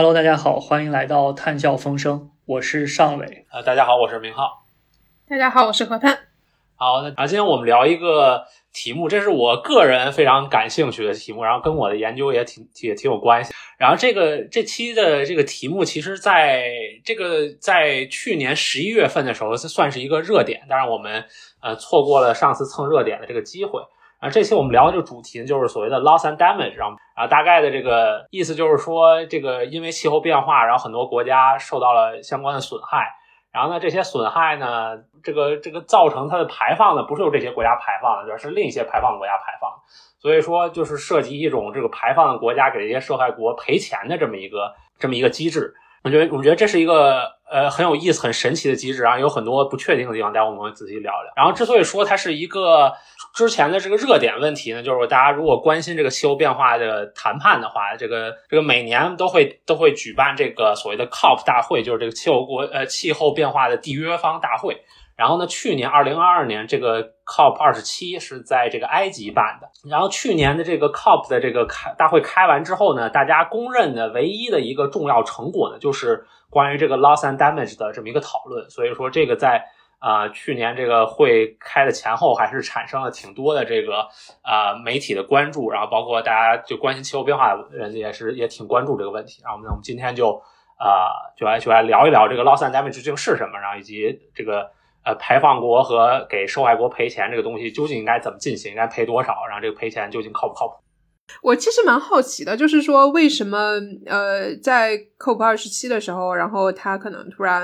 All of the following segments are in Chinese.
Hello，大家好，欢迎来到探笑风声，我是尚伟。呃，大家好，我是明浩。大家好，我是何探。好，那啊，今天我们聊一个题目，这是我个人非常感兴趣的题目，然后跟我的研究也挺也挺有关系。然后这个这期的这个题目，其实在这个在去年十一月份的时候，算是一个热点，当然我们呃错过了上次蹭热点的这个机会。啊，这期我们聊的这个主题呢，就是所谓的 loss and damage，然后啊，大概的这个意思就是说，这个因为气候变化，然后很多国家受到了相关的损害，然后呢，这些损害呢，这个这个造成它的排放呢，不是由这些国家排放的，而是另一些排放国家排放，所以说就是涉及一种这个排放的国家给这些受害国赔钱的这么一个这么一个机制。我觉得，我觉得这是一个呃很有意思、很神奇的机制啊，有很多不确定的地方，待会我们会仔细聊聊。然后，之所以说它是一个之前的这个热点问题呢，就是大家如果关心这个气候变化的谈判的话，这个这个每年都会都会举办这个所谓的 COP 大会，就是这个气候国呃气候变化的缔约方大会。然后呢，去年二零二二年这个 COP 二十七是在这个埃及办的。然后去年的这个 COP 的这个开大会开完之后呢，大家公认的唯一的一个重要成果呢，就是关于这个 loss and damage 的这么一个讨论。所以说，这个在啊去年这个会开的前后，还是产生了挺多的这个啊媒体的关注，然后包括大家就关心气候变化的人也是也挺关注这个问题。然后呢，我们今天就啊就来就来聊一聊这个 loss and damage 究竟是什么，然后以及这个。呃，排放国和给受害国赔钱这个东西究竟应该怎么进行？应该赔多少？然后这个赔钱究竟靠不靠谱？我其实蛮好奇的，就是说为什么呃，在 COP 二十七的时候，然后他可能突然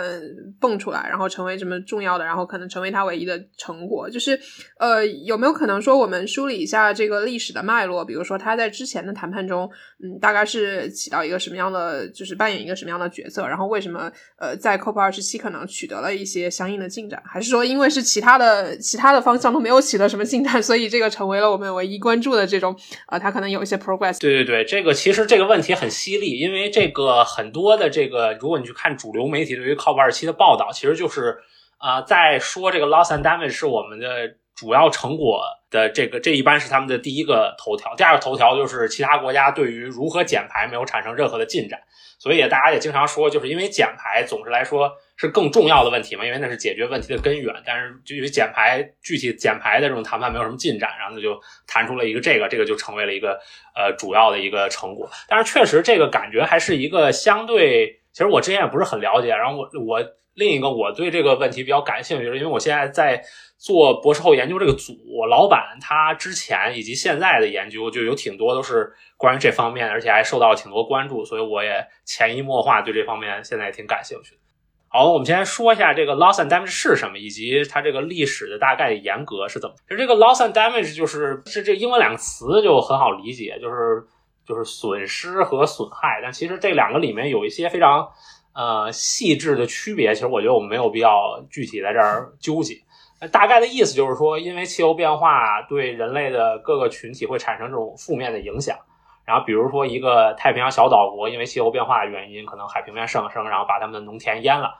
蹦出来，然后成为这么重要的，然后可能成为他唯一的成果，就是呃，有没有可能说我们梳理一下这个历史的脉络？比如说他在之前的谈判中，嗯，大概是起到一个什么样的，就是扮演一个什么样的角色？然后为什么呃，在 COP 二十七可能取得了一些相应的进展？还是说因为是其他的其他的方向都没有取得什么进展，所以这个成为了我们唯一关注的这种呃，他可能有。有一些 progress，对对对，这个其实这个问题很犀利，因为这个很多的这个，如果你去看主流媒体对于 COP 二期的报道，其实就是啊，在说这个 loss and damage 是我们的主要成果的这个，这一般是他们的第一个头条，第二个头条就是其他国家对于如何减排没有产生任何的进展，所以大家也经常说，就是因为减排总是来说。是更重要的问题嘛？因为那是解决问题的根源。但是就因为减排具体减排的这种谈判没有什么进展，然后就谈出了一个这个，这个就成为了一个呃主要的一个成果。但是确实这个感觉还是一个相对，其实我之前也不是很了解。然后我我另一个我对这个问题比较感兴趣，是因为我现在在做博士后研究这个组，我老板他之前以及现在的研究就有挺多都是关于这方面，而且还受到了挺多关注，所以我也潜移默化对这方面现在也挺感兴趣的。好，我们先说一下这个 loss and damage 是什么，以及它这个历史的大概严格是怎么。其实这个 loss and damage 就是是这英文两个词就很好理解，就是就是损失和损害。但其实这两个里面有一些非常呃细致的区别。其实我觉得我们没有必要具体在这儿纠结。那大概的意思就是说，因为气候变化对人类的各个群体会产生这种负面的影响。然后比如说一个太平洋小岛国，因为气候变化的原因，可能海平面上升，然后把他们的农田淹了。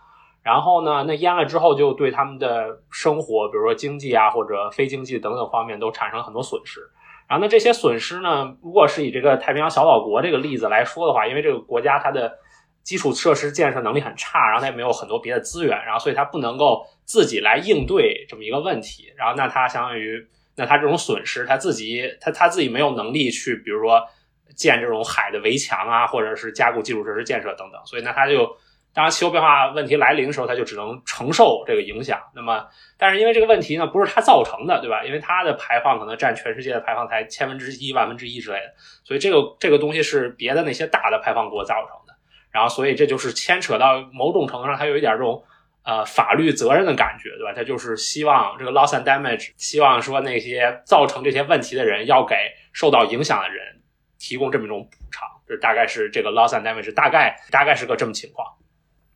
然后呢，那淹了之后，就对他们的生活，比如说经济啊，或者非经济等等方面，都产生了很多损失。然后那，这些损失呢，如果是以这个太平洋小岛国这个例子来说的话，因为这个国家它的基础设施建设能力很差，然后它也没有很多别的资源，然后所以它不能够自己来应对这么一个问题。然后那它相当于，那它这种损失，它自己，它它自己没有能力去，比如说建这种海的围墙啊，或者是加固基础设施建设等等，所以那它就。当，气候变化问题来临的时候，它就只能承受这个影响。那么，但是因为这个问题呢，不是它造成的，对吧？因为它的排放可能占全世界的排放才千分之一、万分之一之类的，所以这个这个东西是别的那些大的排放国造成的。然后，所以这就是牵扯到某种程度上，它有一点这种呃法律责任的感觉，对吧？他就是希望这个 loss and damage，希望说那些造成这些问题的人要给受到影响的人提供这么一种补偿。这大概是这个 loss and damage，大概大概是个这么情况。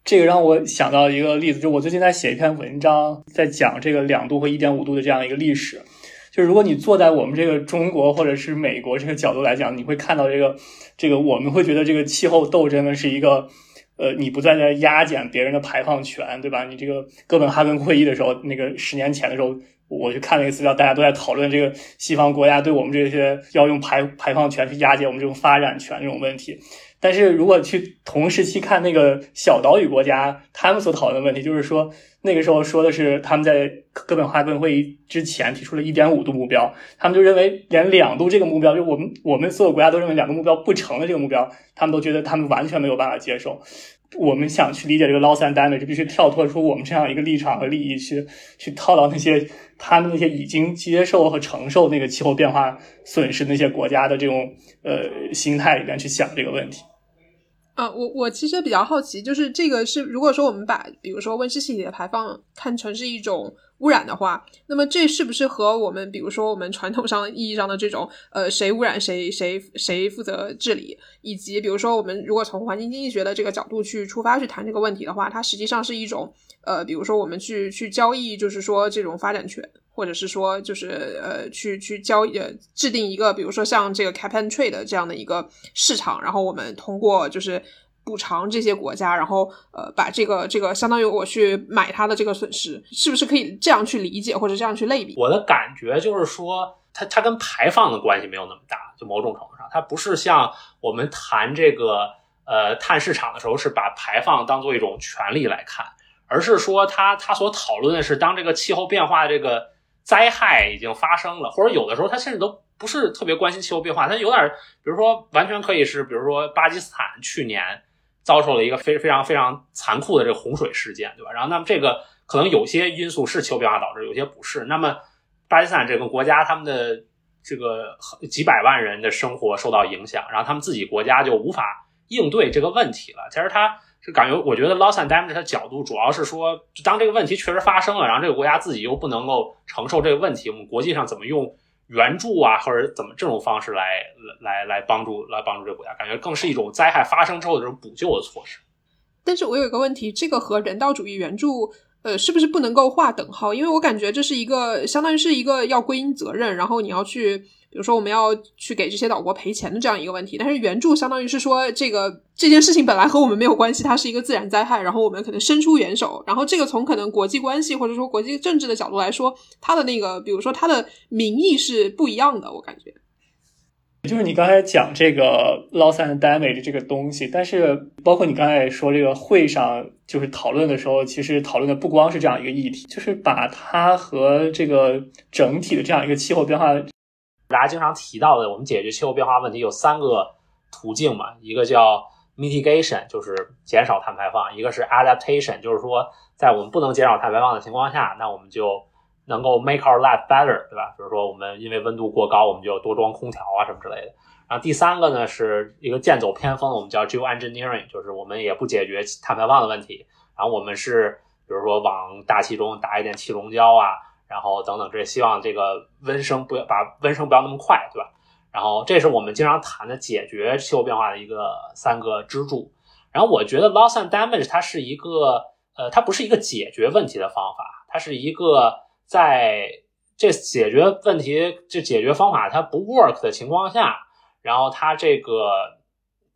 这个让我想到一个例子，就我最近在写一篇文章，在讲这个两度和一点五度的这样一个历史。就如果你坐在我们这个中国或者是美国这个角度来讲，你会看到这个这个我们会觉得这个气候斗争呢是一个，呃，你不再在压减别人的排放权，对吧？你这个哥本哈根会议的时候，那个十年前的时候，我去看那个资料，大家都在讨论这个西方国家对我们这些要用排排放权去压解我们这种发展权这种问题。但是如果去同时期看那个小岛屿国家，他们所讨论的问题，就是说那个时候说的是他们在哥本哈根会议之前提出了一点五度目标，他们就认为连两度这个目标，就我们我们所有国家都认为两个目标不成的这个目标，他们都觉得他们完全没有办法接受。我们想去理解这个 loss and damage，就必须跳脱出我们这样一个立场和利益，去去套到那些他们那些已经接受和承受那个气候变化损失那些国家的这种呃心态里边去想这个问题。啊，我我其实比较好奇，就是这个是如果说我们把比如说温室气体的排放看成是一种。污染的话，那么这是不是和我们比如说我们传统上意义上的这种呃谁污染谁谁谁负责治理，以及比如说我们如果从环境经济学的这个角度去出发去谈这个问题的话，它实际上是一种呃比如说我们去去交易，就是说这种发展权，或者是说就是呃去去交易呃制定一个比如说像这个 cap and trade 这样的一个市场，然后我们通过就是。补偿这些国家，然后呃，把这个这个相当于我去买它的这个损失，是不是可以这样去理解或者这样去类比？我的感觉就是说，它它跟排放的关系没有那么大，就某种程度上，它不是像我们谈这个呃碳市场的时候，是把排放当做一种权利来看，而是说它它所讨论的是，当这个气候变化这个灾害已经发生了，或者有的时候他甚至都不是特别关心气候变化，他有点，比如说完全可以是，比如说巴基斯坦去年。遭受了一个非非常非常残酷的这个洪水事件，对吧？然后，那么这个可能有些因素是气候变化导致，有些不是。那么，巴基斯坦这个国家，他们的这个几百万人的生活受到影响，然后他们自己国家就无法应对这个问题了。其实，他是感觉，我觉得 loss and damage 的角度主要是说，当这个问题确实发生了，然后这个国家自己又不能够承受这个问题，我们国际上怎么用？援助啊，或者怎么这种方式来来来帮助来帮助这个国家，感觉更是一种灾害发生之后的这种补救的措施。但是我有一个问题，这个和人道主义援助。呃，是不是不能够划等号？因为我感觉这是一个相当于是一个要归因责任，然后你要去，比如说我们要去给这些岛国赔钱的这样一个问题。但是援助相当于是说，这个这件事情本来和我们没有关系，它是一个自然灾害，然后我们可能伸出援手，然后这个从可能国际关系或者说国际政治的角度来说，它的那个，比如说它的名义是不一样的，我感觉。就是你刚才讲这个 loss and damage 这个东西，但是包括你刚才说这个会上就是讨论的时候，其实讨论的不光是这样一个议题，就是把它和这个整体的这样一个气候变化，大家经常提到的，我们解决气候变化问题有三个途径嘛，一个叫 mitigation，就是减少碳排放；一个是 adaptation，就是说在我们不能减少碳排放的情况下，那我们就。能够 make our life better，对吧？比如说我们因为温度过高，我们就多装空调啊什么之类的。然后第三个呢是一个剑走偏锋，我们叫 geoengineering，就是我们也不解决碳排放的问题，然后我们是比如说往大气中打一点气溶胶啊，然后等等，这希望这个温升不要把温升不要那么快，对吧？然后这是我们经常谈的解决气候变化的一个三个支柱。然后我觉得 loss and damage 它是一个呃，它不是一个解决问题的方法，它是一个。在这解决问题、这解决方法它不 work 的情况下，然后它这个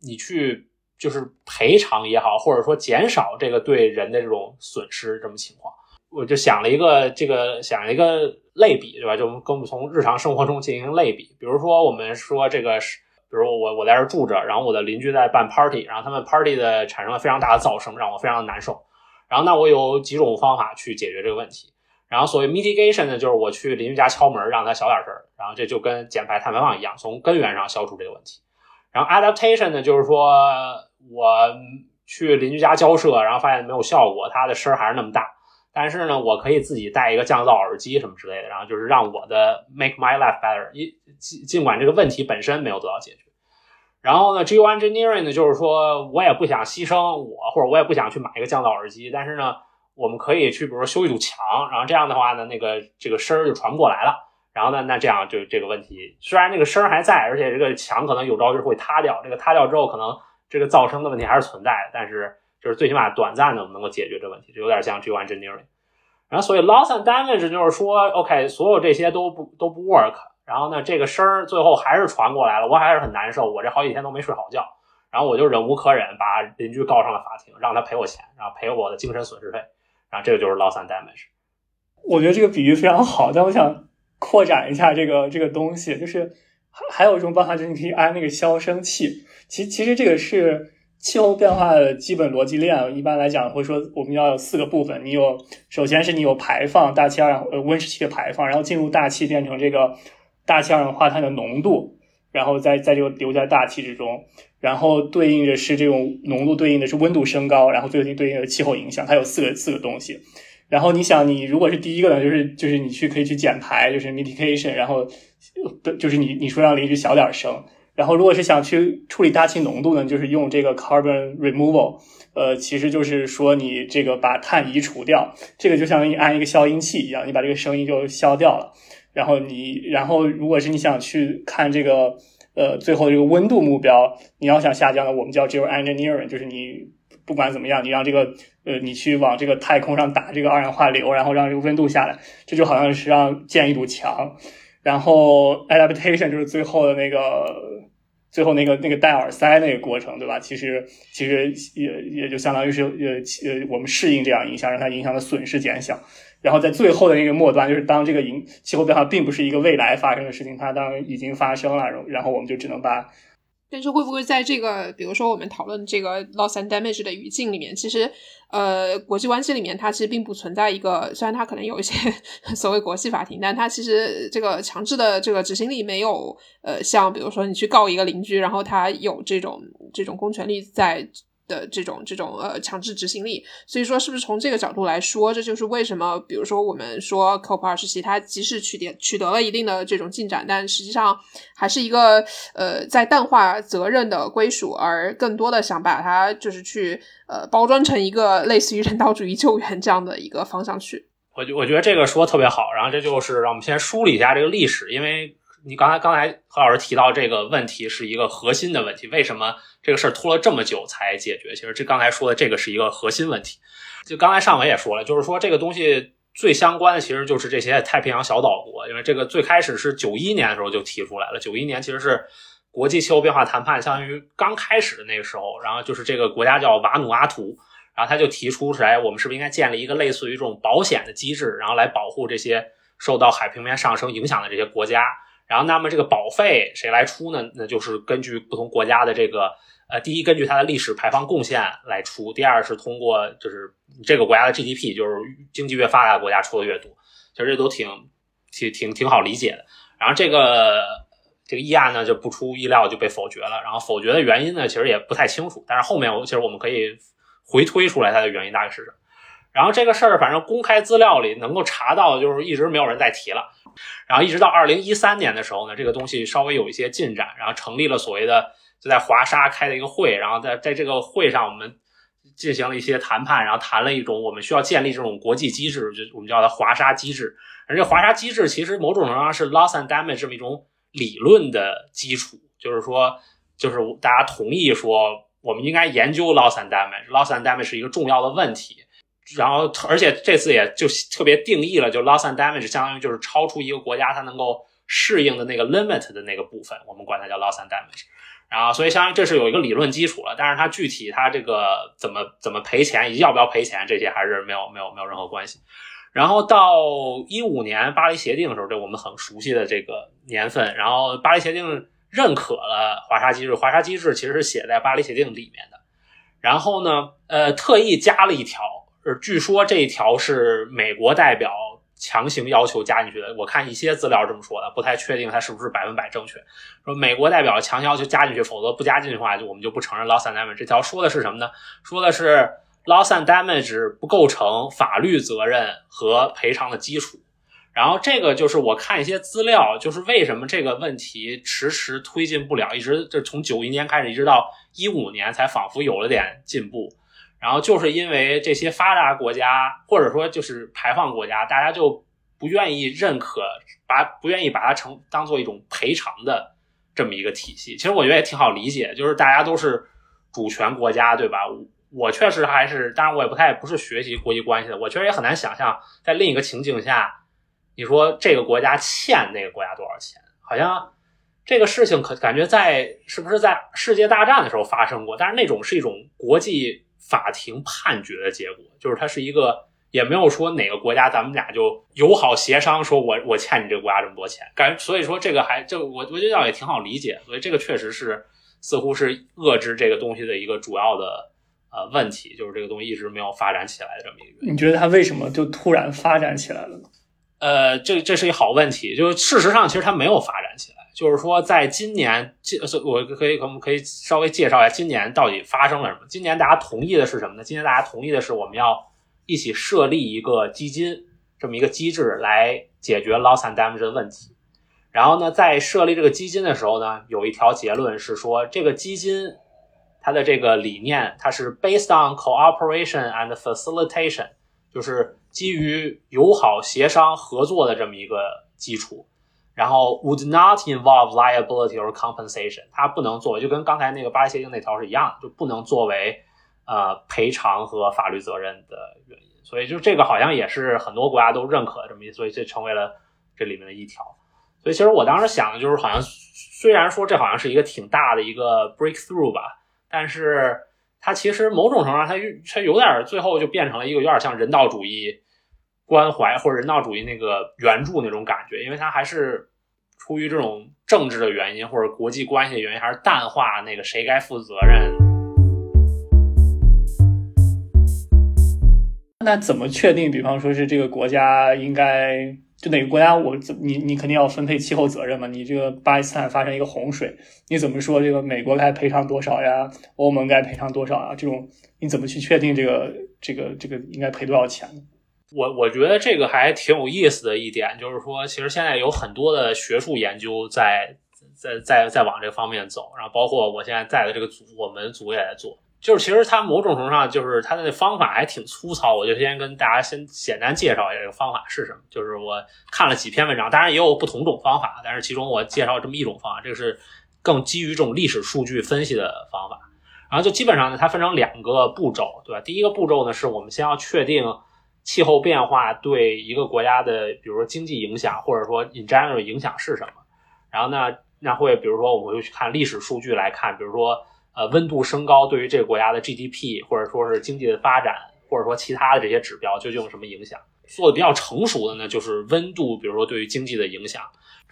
你去就是赔偿也好，或者说减少这个对人的这种损失这么情况，我就想了一个这个想了一个类比，对吧？就跟我们从日常生活中进行类比，比如说我们说这个是，比如我我在这住着，然后我的邻居在办 party，然后他们 party 的产生了非常大的噪声，让我非常的难受。然后那我有几种方法去解决这个问题。然后所谓 mitigation 呢，就是我去邻居家敲门，让他小点声，然后这就跟减排碳排放一样，从根源上消除这个问题。然后 adaptation 呢，就是说我去邻居家交涉，然后发现没有效果，他的声还是那么大。但是呢，我可以自己带一个降噪耳机什么之类的，然后就是让我的 make my life better。一尽尽管这个问题本身没有得到解决。然后呢，geoengineering 呢，就是说我也不想牺牲我，或者我也不想去买一个降噪耳机，但是呢。我们可以去，比如说修一堵墙，然后这样的话呢，那个这个声儿就传不过来了。然后呢，那这样就这个问题，虽然那个声儿还在，而且这个墙可能有朝一日会塌掉。这个塌掉之后，可能这个噪声的问题还是存在的，但是就是最起码短暂的我们能够解决这问题，就有点像 geoengineering。然后所以 loss and damage 就是说，OK，所有这些都不都不 work。然后呢，这个声儿最后还是传过来了，我还是很难受，我这好几天都没睡好觉。然后我就忍无可忍，把邻居告上了法庭，让他赔我钱，然后赔我的精神损失费。然后，这个就是 loss and damage。我觉得这个比喻非常好，但我想扩展一下这个这个东西，就是还还有一种办法就是你可以安那个消声器。其其实这个是气候变化的基本逻辑链。一般来讲会说我们要有四个部分，你有首先是你有排放大气二氧呃温室气的排放，然后进入大气变成这个大气二氧化碳的浓度，然后再在这个留在大气之中。然后对应的是这种浓度，对应的是温度升高，然后最后对应的气候影响，它有四个四个东西。然后你想，你如果是第一个呢，就是就是你去可以去减排，就是 mitigation，然后就是你你说让邻居小点声。然后如果是想去处理大气浓度呢，就是用这个 carbon removal，呃，其实就是说你这个把碳移除掉，这个就相当于安一个消音器一样，你把这个声音就消掉了。然后你然后如果是你想去看这个。呃，最后这个温度目标，你要想下降呢，我们叫 geo engineering，就是你不管怎么样，你让这个呃，你去往这个太空上打这个二氧化硫，然后让这个温度下来，这就好像是让建一堵墙。然后 adaptation 就是最后的那个，最后那个那个戴耳塞那个过程，对吧？其实其实也也就相当于是呃呃，我们适应这样影响，让它影响的损失减小。然后在最后的那个末端，就是当这个影气候变化并不是一个未来发生的事情，它当已经发生了，然后我们就只能把。但是会不会在这个，比如说我们讨论这个 loss and damage 的语境里面，其实呃国际关系里面它其实并不存在一个，虽然它可能有一些 所谓国际法庭，但它其实这个强制的这个执行力没有呃像比如说你去告一个邻居，然后他有这种这种公权力在。的这种这种呃强制执行力，所以说是不是从这个角度来说，这就是为什么，比如说我们说 COP 二十七，它即使取得取得了一定的这种进展，但实际上还是一个呃在淡化责任的归属，而更多的想把它就是去呃包装成一个类似于人道主义救援这样的一个方向去。我我觉得这个说特别好，然后这就是让我们先梳理一下这个历史，因为。你刚才刚才何老师提到这个问题是一个核心的问题，为什么这个事儿拖了这么久才解决？其实这刚才说的这个是一个核心问题。就刚才上文也说了，就是说这个东西最相关的其实就是这些太平洋小岛国，因为这个最开始是九一年的时候就提出来了。九一年其实是国际气候变化谈判相当于刚开始的那个时候，然后就是这个国家叫瓦努阿图，然后他就提出是哎，我们是不是应该建立一个类似于这种保险的机制，然后来保护这些受到海平面上升影响的这些国家。然后，那么这个保费谁来出呢？那就是根据不同国家的这个，呃，第一根据它的历史排放贡献来出，第二是通过就是这个国家的 GDP，就是经济越发达的国家出的越多，其实这都挺挺挺挺好理解的。然后这个这个议案呢就不出意料就被否决了，然后否决的原因呢其实也不太清楚，但是后面我其实我们可以回推出来它的原因大概是什么。然后这个事儿反正公开资料里能够查到的，就是一直没有人再提了。然后一直到二零一三年的时候呢，这个东西稍微有一些进展，然后成立了所谓的就在华沙开了一个会，然后在在这个会上我们进行了一些谈判，然后谈了一种我们需要建立这种国际机制，就我们叫它华沙机制。而这华沙机制其实某种程度上是 loss and damage 这么一种理论的基础，就是说就是大家同意说我们应该研究 loss and damage，loss and damage 是一个重要的问题。然后，而且这次也就特别定义了，就 loss and damage 相当于就是超出一个国家它能够适应的那个 limit 的那个部分，我们管它叫 loss and damage。然后，所以相当于这是有一个理论基础了，但是它具体它这个怎么怎么赔钱，以及要不要赔钱，这些还是没有没有没有任何关系。然后到一五年巴黎协定的时候，这我们很熟悉的这个年份，然后巴黎协定认可了华沙机制，华沙机制其实是写在巴黎协定里面的。然后呢，呃，特意加了一条。是，据说这一条是美国代表强行要求加进去的。我看一些资料这么说的，不太确定它是不是百分百正确。说美国代表强行要求加进去，否则不加进去的话，就我们就不承认 loss and damage。这条说的是什么呢？说的是 loss and damage 不构成法律责任和赔偿的基础。然后这个就是我看一些资料，就是为什么这个问题迟迟推进不了，一直就从九一年开始，一直到一五年才仿佛有了点进步。然后就是因为这些发达国家，或者说就是排放国家，大家就不愿意认可，把不愿意把它成当做一种赔偿的这么一个体系。其实我觉得也挺好理解，就是大家都是主权国家，对吧？我确实还是，当然我也不太不是学习国际关系的，我确实也很难想象在另一个情景下，你说这个国家欠那个国家多少钱？好像这个事情可感觉在是不是在世界大战的时候发生过？但是那种是一种国际。法庭判决的结果就是它是一个也没有说哪个国家咱们俩就友好协商，说我我欠你这个国家这么多钱，感所以说这个还就我我觉得也挺好理解，所以这个确实是似乎是遏制这个东西的一个主要的呃问题，就是这个东西一直没有发展起来的这么一个原因。你觉得它为什么就突然发展起来了呢？呃，这这是一好问题，就是事实上其实它没有发展起来，就是说在今年，这我可以我们可以稍微介绍一下今年到底发生了什么。今年大家同意的是什么呢？今年大家同意的是我们要一起设立一个基金，这么一个机制来解决 loss and damage 的问题。然后呢，在设立这个基金的时候呢，有一条结论是说，这个基金它的这个理念，它是 based on cooperation and facilitation，就是基于友好协商合作的这么一个基础。然后 would not involve liability or compensation，它不能作为，就跟刚才那个巴黎协定那条是一样的，就不能作为呃赔偿和法律责任的原因。所以就这个好像也是很多国家都认可的这么一，所以这成为了这里面的一条。所以其实我当时想的就是，好像虽然说这好像是一个挺大的一个 breakthrough 吧，但是它其实某种程度上它它有点最后就变成了一个有点像人道主义。关怀或者人道主义那个援助那种感觉，因为它还是出于这种政治的原因或者国际关系的原因，还是淡化那个谁该负责任。那怎么确定？比方说是这个国家应该就哪个国家，我怎你你肯定要分配气候责任嘛？你这个巴基斯坦发生一个洪水，你怎么说这个美国该赔偿多少呀？欧盟该赔偿多少啊？这种你怎么去确定这个这个这个应该赔多少钱呢？我我觉得这个还挺有意思的一点，就是说，其实现在有很多的学术研究在在在在往这方面走，然后包括我现在在的这个组，我们组也在做。就是其实它某种程度上，就是它的方法还挺粗糙。我就先跟大家先简单介绍一下这个方法是什么。就是我看了几篇文章，当然也有不同种方法，但是其中我介绍这么一种方法，这个是更基于这种历史数据分析的方法。然后就基本上呢，它分成两个步骤，对吧？第一个步骤呢，是我们先要确定。气候变化对一个国家的，比如说经济影响，或者说 in general 影响是什么？然后呢，那会比如说我们会去看历史数据来看，比如说呃温度升高对于这个国家的 GDP，或者说是经济的发展，或者说其他的这些指标究竟有什么影响？做的比较成熟的呢，就是温度，比如说对于经济的影响。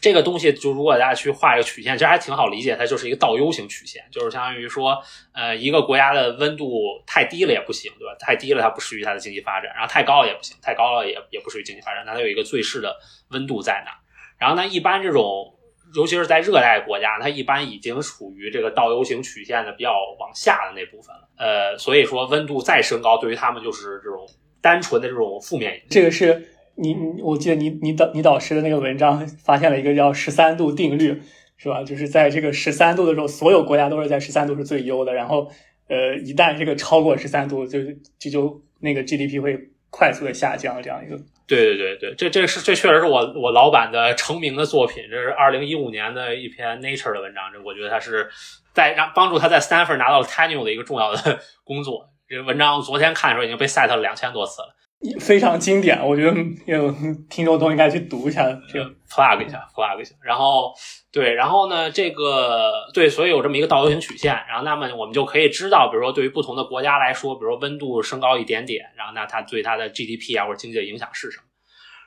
这个东西就如果大家去画一个曲线，其实还挺好理解，它就是一个倒 U 型曲线，就是相当于说，呃，一个国家的温度太低了也不行，对吧？太低了它不适于它的经济发展，然后太高了也不行，太高了也也不适于经济发展，那它有一个最适的温度在哪？然后呢，一般这种，尤其是在热带国家，它一般已经处于这个倒 U 型曲线的比较往下的那部分了，呃，所以说温度再升高，对于他们就是这种单纯的这种负面影响。这个是。你你，我记得你你导你导师的那个文章发现了一个叫十三度定律，是吧？就是在这个十三度的时候，所有国家都是在十三度是最优的。然后，呃，一旦这个超过十三度，就就就那个 GDP 会快速的下降，这样一个。对对对对，这这是这确实是我我老板的成名的作品，这是二零一五年的一篇 Nature 的文章，这我觉得他是在让帮助他在 Stanford 拿到了 tenure 的一个重要的工作。这文章昨天看的时候已经被 cite 了两千多次了。非常经典，我觉得有听众都应该去读一下。这个 flag 一下，flag 一下。然后对，然后呢，这个对，所以有这么一个倒 U 型曲线。然后那么我们就可以知道，比如说对于不同的国家来说，比如说温度升高一点点，然后那它对它的 GDP 啊或者经济的影响是什么？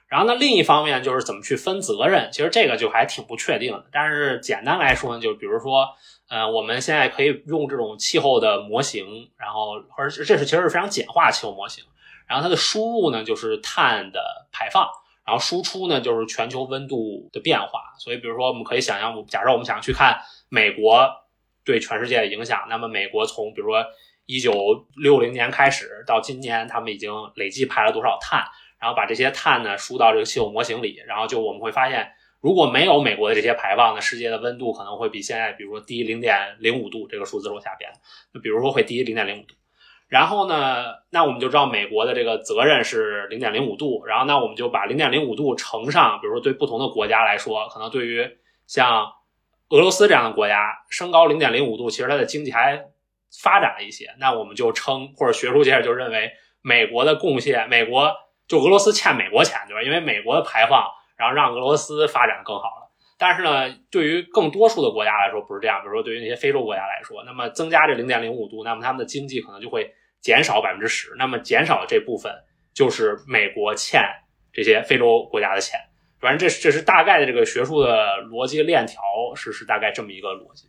然后呢，另一方面就是怎么去分责任，其实这个就还挺不确定的。但是简单来说呢，就比如说，呃，我们现在可以用这种气候的模型，然后而这是其实是非常简化气候模型。然后它的输入呢就是碳的排放，然后输出呢就是全球温度的变化。所以，比如说我们可以想象，假设我们想去看美国对全世界的影响，那么美国从比如说一九六零年开始到今年，他们已经累计排了多少碳？然后把这些碳呢输到这个气候模型里，然后就我们会发现，如果没有美国的这些排放呢，世界的温度可能会比现在，比如说低零点零五度，这个数字是下边。那比如说会低零点零五度。然后呢，那我们就知道美国的这个责任是零点零五度。然后那我们就把零点零五度乘上，比如说对不同的国家来说，可能对于像俄罗斯这样的国家，升高零点零五度，其实它的经济还发展了一些。那我们就称或者学术界就认为美国的贡献，美国就俄罗斯欠美国钱，对吧？因为美国的排放，然后让俄罗斯发展更好了。但是呢，对于更多数的国家来说不是这样。比如说对于那些非洲国家来说，那么增加这零点零五度，那么他们的经济可能就会减少百分之十。那么减少这部分就是美国欠这些非洲国家的钱。反正这这是大概的这个学术的逻辑链条，是是大概这么一个逻辑。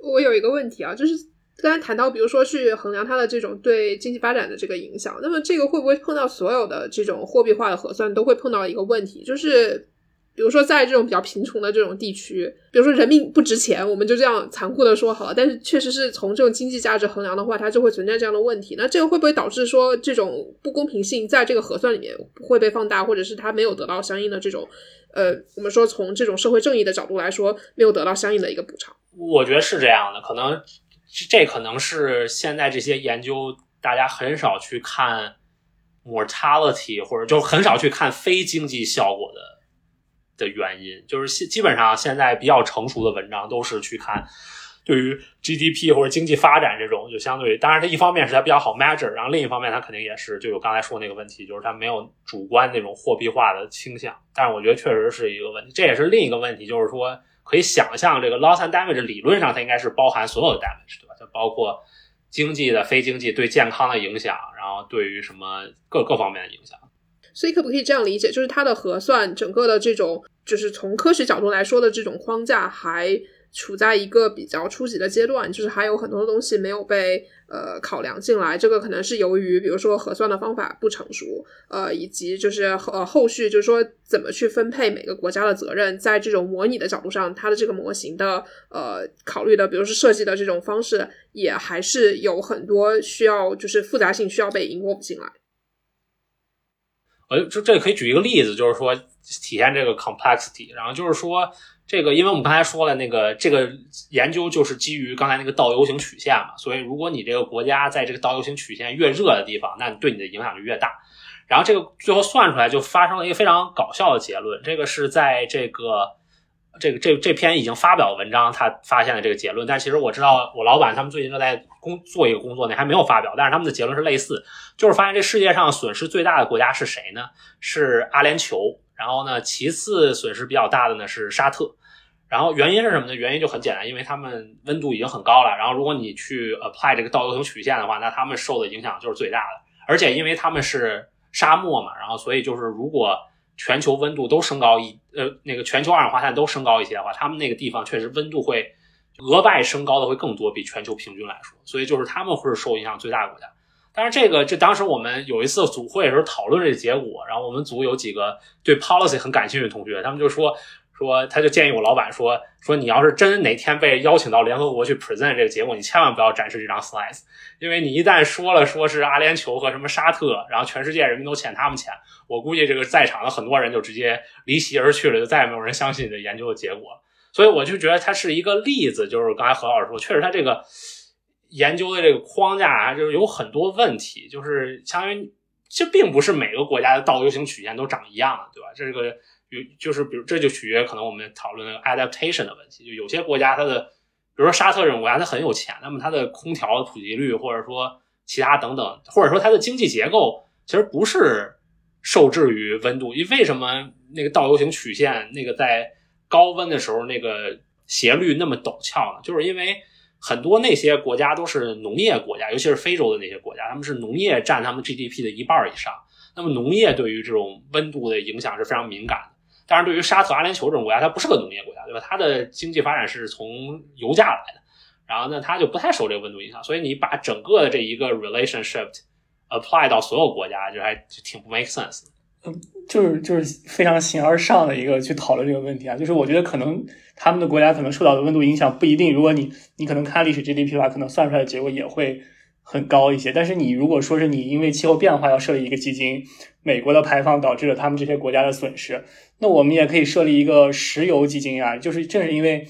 我有一个问题啊，就是刚才谈到，比如说去衡量它的这种对经济发展的这个影响，那么这个会不会碰到所有的这种货币化的核算都会碰到一个问题，就是。比如说，在这种比较贫穷的这种地区，比如说人命不值钱，我们就这样残酷的说好了。但是，确实是从这种经济价值衡量的话，它就会存在这样的问题。那这个会不会导致说这种不公平性在这个核算里面会被放大，或者是它没有得到相应的这种，呃，我们说从这种社会正义的角度来说，没有得到相应的一个补偿？我觉得是这样的，可能这可能是现在这些研究大家很少去看 mortality，或者就很少去看非经济效果的。的原因就是基基本上现在比较成熟的文章都是去看对于 GDP 或者经济发展这种，就相对于当然它一方面是它比较好 measure，然后另一方面它肯定也是就有刚才说那个问题，就是它没有主观那种货币化的倾向。但是我觉得确实是一个问题，这也是另一个问题，就是说可以想象这个 loss and damage 理论上它应该是包含所有的 damage，对吧？它包括经济的、非经济对健康的影响，然后对于什么各各方面的影响。所以可不可以这样理解，就是它的核算整个的这种，就是从科学角度来说的这种框架，还处在一个比较初级的阶段，就是还有很多的东西没有被呃考量进来。这个可能是由于，比如说核算的方法不成熟，呃，以及就是呃后续就是说怎么去分配每个国家的责任，在这种模拟的角度上，它的这个模型的呃考虑的，比如说设计的这种方式，也还是有很多需要就是复杂性需要被引入进来。呃，这这可以举一个例子，就是说体现这个 complexity。然后就是说，这个因为我们刚才说了，那个这个研究就是基于刚才那个倒 U 型曲线嘛，所以如果你这个国家在这个倒 U 型曲线越热的地方，那你对你的影响就越大。然后这个最后算出来就发生了一个非常搞笑的结论，这个是在这个。这个这这篇已经发表文章，他发现了这个结论。但其实我知道，我老板他们最近正在工做一个工作，那还没有发表。但是他们的结论是类似，就是发现这世界上损失最大的国家是谁呢？是阿联酋。然后呢，其次损失比较大的呢是沙特。然后原因是什么呢？原因就很简单，因为他们温度已经很高了。然后如果你去 apply 这个倒 U 型曲线的话，那他们受的影响就是最大的。而且因为他们是沙漠嘛，然后所以就是如果全球温度都升高一呃，那个全球二氧化碳都升高一些的话，他们那个地方确实温度会额外升高的会更多，比全球平均来说，所以就是他们会是受影响最大的国家。但是这个，这当时我们有一次组会的时候讨论这结果，然后我们组有几个对 policy 很感兴趣的同学，他们就说。说，他就建议我老板说，说你要是真哪天被邀请到联合国去 present 这个节目，你千万不要展示这张 slide，因为你一旦说了说是阿联酋和什么沙特，然后全世界人民都欠他们钱，我估计这个在场的很多人就直接离席而去了，就再也没有人相信你的研究的结果。所以我就觉得它是一个例子，就是刚才何老师说，确实他这个研究的这个框架就是有很多问题，就是相当于这并不是每个国家的倒 U 型曲线都长一样的，对吧？这个。有就是，比如这就取决于可能我们讨论的 adaptation 的问题。就有些国家它的，比如说沙特这种国家，它很有钱，那么它的空调普及率，或者说其他等等，或者说它的经济结构，其实不是受制于温度。因为什么那个倒 U 型曲线那个在高温的时候那个斜率那么陡峭呢？就是因为很多那些国家都是农业国家，尤其是非洲的那些国家，他们是农业占他们 GDP 的一半以上。那么农业对于这种温度的影响是非常敏感的。但是对于沙特、阿联酋这种国家，它不是个农业国家，对吧？它的经济发展是从油价来的，然后呢，它就不太受这个温度影响。所以你把整个的这一个 relationship apply 到所有国家，就还就挺不 make sense。嗯，就是就是非常形而上的一个去讨论这个问题啊。就是我觉得可能他们的国家可能受到的温度影响不一定。如果你你可能看历史 GDP 的话，可能算出来的结果也会。很高一些，但是你如果说是你因为气候变化要设立一个基金，美国的排放导致了他们这些国家的损失，那我们也可以设立一个石油基金啊，就是正是因为，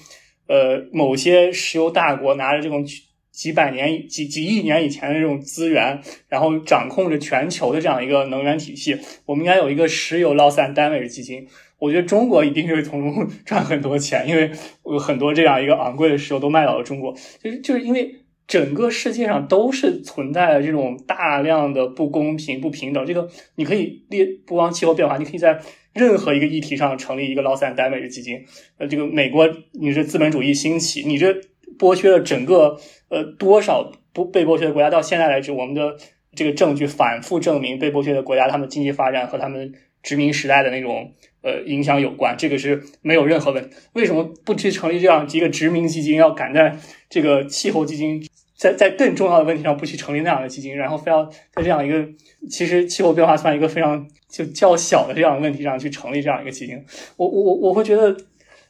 呃，某些石油大国拿着这种几百年、几几亿年以前的这种资源，然后掌控着全球的这样一个能源体系，我们应该有一个石油 loss and damage 基金。我觉得中国一定是从中 赚很多钱，因为有很多这样一个昂贵的石油都卖到了中国，就是就是因为。整个世界上都是存在这种大量的不公平、不平等。这个你可以列，不光气候变化，你可以在任何一个议题上成立一个 loss and damage 基金。呃，这个美国，你是资本主义兴起，你这剥削了整个呃多少不被剥削的国家，到现在来止，我们的这个证据反复证明被剥削的国家他们经济发展和他们殖民时代的那种呃影响有关，这个是没有任何问题。为什么不去成立这样一个殖民基金，要赶在这个气候基金在在更重要的问题上不去成立那样的基金，然后非要在这样一个其实气候变化算一个非常就较小的这样的问题上去成立这样一个基金？我我我我会觉得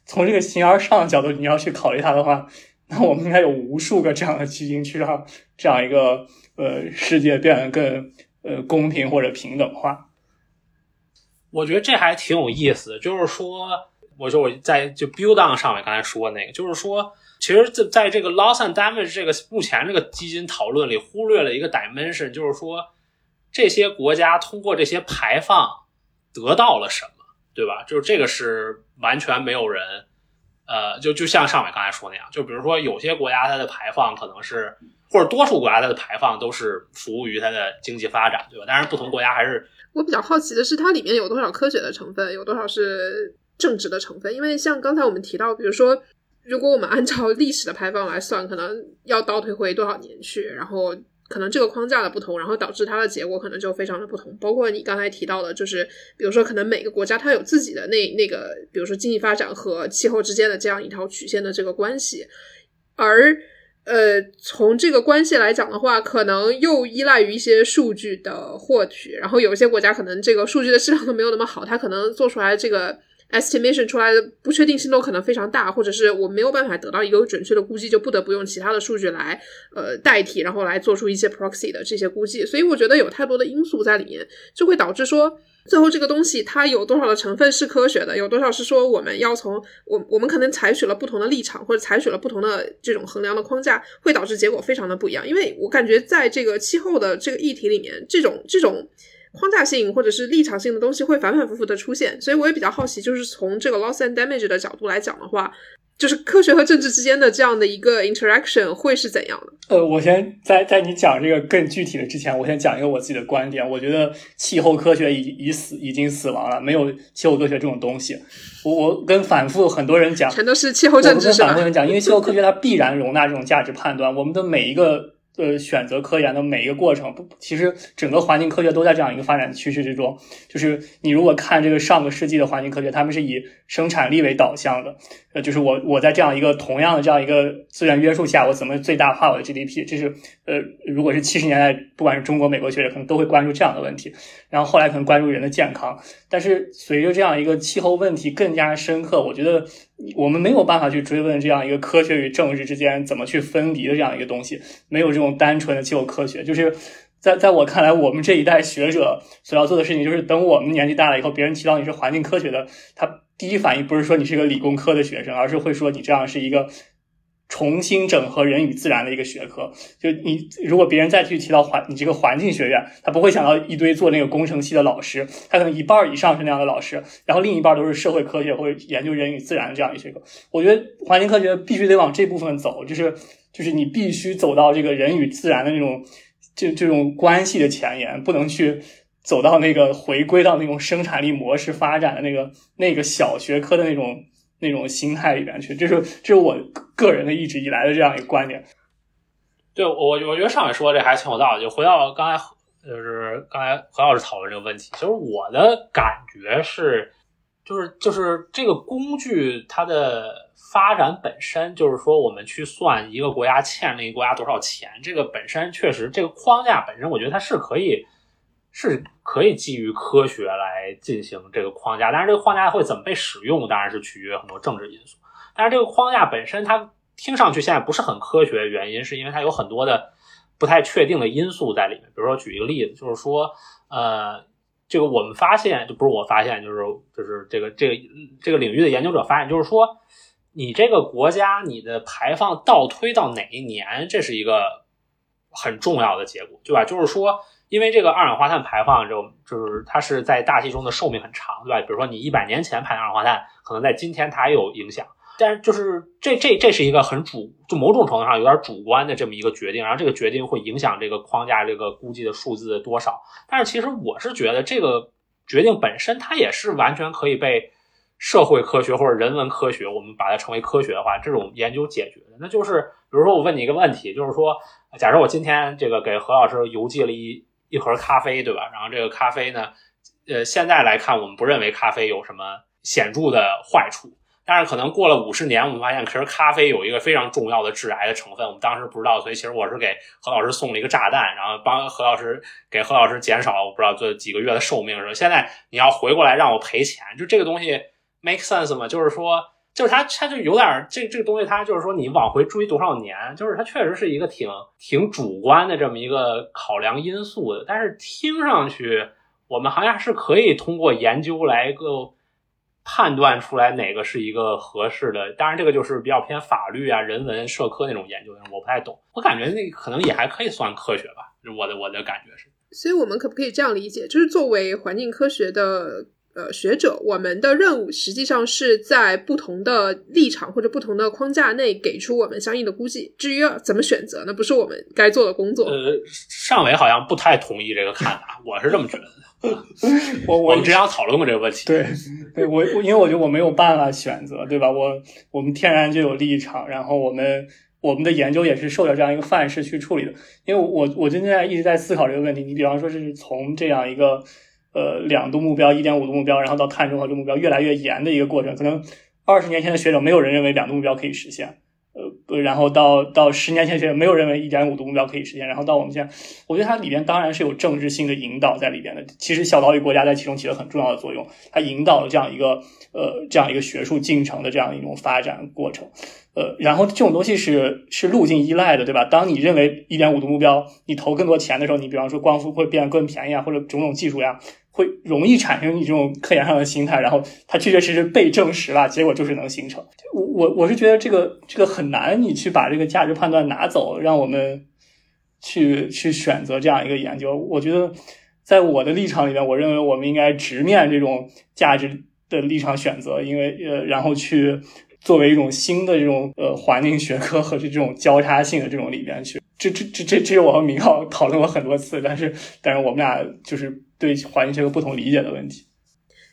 从这个形而上的角度，你要去考虑它的话。那我们应该有无数个这样的基金，去让这样一个呃世界变得更呃公平或者平等化。我觉得这还挺有意思，就是说，我说我在就 build on 上面刚才说那个，就是说，其实在在这个 loss and damage 这个目前这个基金讨论里，忽略了一个 dimension，就是说，这些国家通过这些排放得到了什么，对吧？就是这个是完全没有人。呃，就就像上面刚才说那样，就比如说有些国家它的排放可能是，或者多数国家它的排放都是服务于它的经济发展，对吧？但是不同国家还是我比较好奇的是，它里面有多少科学的成分，有多少是政治的成分？因为像刚才我们提到，比如说，如果我们按照历史的排放来算，可能要倒退回多少年去，然后。可能这个框架的不同，然后导致它的结果可能就非常的不同。包括你刚才提到的，就是比如说，可能每个国家它有自己的那那个，比如说经济发展和气候之间的这样一条曲线的这个关系，而呃，从这个关系来讲的话，可能又依赖于一些数据的获取。然后有一些国家可能这个数据的质量都没有那么好，它可能做出来这个。Estimation 出来的不确定性都可能非常大，或者是我没有办法得到一个准确的估计，就不得不用其他的数据来呃代替，然后来做出一些 proxy 的这些估计。所以我觉得有太多的因素在里面，就会导致说最后这个东西它有多少的成分是科学的，有多少是说我们要从我我们可能采取了不同的立场，或者采取了不同的这种衡量的框架，会导致结果非常的不一样。因为我感觉在这个气候的这个议题里面，这种这种。框架性或者是立场性的东西会反反复复的出现，所以我也比较好奇，就是从这个 loss and damage 的角度来讲的话，就是科学和政治之间的这样的一个 interaction 会是怎样的？呃，我先在在你讲这个更具体的之前，我先讲一个我自己的观点。我觉得气候科学已已死，已经死亡了，没有气候科学这种东西。我我跟反复很多人讲，全都是气候政治是吧？反复人讲，因为气候科学它必然容纳这种价值判断，我们的每一个。呃，选择科研的每一个过程，不，其实整个环境科学都在这样一个发展趋势之中。就是你如果看这个上个世纪的环境科学，他们是以生产力为导向的。呃，就是我我在这样一个同样的这样一个资源约束下，我怎么最大化我的 GDP？这是呃，如果是七十年代，不管是中国、美国学者，可能都会关注这样的问题。然后后来可能关注人的健康。但是随着这样一个气候问题更加深刻，我觉得我们没有办法去追问这样一个科学与政治之间怎么去分离的这样一个东西，没有这种单纯的气候科学。就是在在我看来，我们这一代学者所要做的事情，就是等我们年纪大了以后，别人提到你是环境科学的，他。第一反应不是说你是个理工科的学生，而是会说你这样是一个重新整合人与自然的一个学科。就你如果别人再去提到环，你这个环境学院，他不会想到一堆做那个工程系的老师，他可能一半以上是那样的老师，然后另一半都是社会科学或者研究人与自然的这样一学科。我觉得环境科学必须得往这部分走，就是就是你必须走到这个人与自然的那种这这种关系的前沿，不能去。走到那个回归到那种生产力模式发展的那个那个小学科的那种那种心态里边去，这是这是我个人的一直以来的这样一个观点。对我我觉得上面说这还挺有道理。就回到刚才就是刚才何老师讨论这个问题，其实我的感觉是，就是就是这个工具它的发展本身，就是说我们去算一个国家欠另一个国家多少钱，这个本身确实这个框架本身，我觉得它是可以。是可以基于科学来进行这个框架，但是这个框架会怎么被使用，当然是取决于很多政治因素。但是这个框架本身，它听上去现在不是很科学，原因是因为它有很多的不太确定的因素在里面。比如说举一个例子，就是说，呃，这个我们发现，就不是我发现，就是就是这个这个这个领域的研究者发现，就是说，你这个国家你的排放倒推到哪一年，这是一个很重要的结果，对吧？就是说。因为这个二氧化碳排放，就就是它是在大气中的寿命很长，对吧？比如说你一百年前排的二氧化碳，可能在今天它也有影响。但是就是这这这是一个很主，就某种程度上有点主观的这么一个决定，然后这个决定会影响这个框架这个估计的数字多少。但是其实我是觉得这个决定本身它也是完全可以被社会科学或者人文科学，我们把它称为科学的话，这种研究解决的。那就是比如说我问你一个问题，就是说，假设我今天这个给何老师邮寄了一。一盒咖啡，对吧？然后这个咖啡呢，呃，现在来看，我们不认为咖啡有什么显著的坏处。但是可能过了五十年，我们发现其实咖啡有一个非常重要的致癌的成分，我们当时不知道，所以其实我是给何老师送了一个炸弹，然后帮何老师给何老师减少我不知道这几个月的寿命是吧？现在你要回过来让我赔钱，就这个东西 make sense 吗？就是说，就是它它就有点这这个东西，它就是说你往回追多少年，就是它确实是一个挺挺主观的这么一个考量因素的，但是听上去我们好像是可以通过研究来个。判断出来哪个是一个合适的，当然这个就是比较偏法律啊、人文、社科那种研究，我不太懂。我感觉那可能也还可以算科学吧，我的我的感觉是。所以我们可不可以这样理解，就是作为环境科学的呃学者，我们的任务实际上是在不同的立场或者不同的框架内给出我们相应的估计。至于要怎么选择，那不是我们该做的工作。呃，尚伟好像不太同意这个看法，我是这么觉得的。我我们之前讨论过这个问题。对，对我我因为我觉得我没有办法选择，对吧？我我们天然就有立场，然后我们我们的研究也是受着这样一个范式去处理的。因为我我现在一直在思考这个问题。你比方说是从这样一个呃两度目标、一点五度目标，然后到碳中和这个目标越来越严的一个过程，可能二十年前的学者没有人认为两度目标可以实现。呃，然后到到十年前，学者没有认为一点五度目标可以实现。然后到我们现在，我觉得它里边当然是有政治性的引导在里边的。其实小岛屿国家在其中起了很重要的作用，它引导了这样一个呃这样一个学术进程的这样一种发展过程。呃，然后这种东西是是路径依赖的，对吧？当你认为一点五度目标，你投更多钱的时候，你比方说光伏会变得更便宜啊，或者种种技术呀。会容易产生你这种科研上的心态，然后它确确实实被证实了，结果就是能形成。我我我是觉得这个这个很难，你去把这个价值判断拿走，让我们去去选择这样一个研究。我觉得在我的立场里面，我认为我们应该直面这种价值的立场选择，因为呃，然后去作为一种新的这种呃环境学科和这种交叉性的这种里边去。这这这这这是我和明浩讨论过很多次，但是 但是我们俩就是。对环境学科不同理解的问题，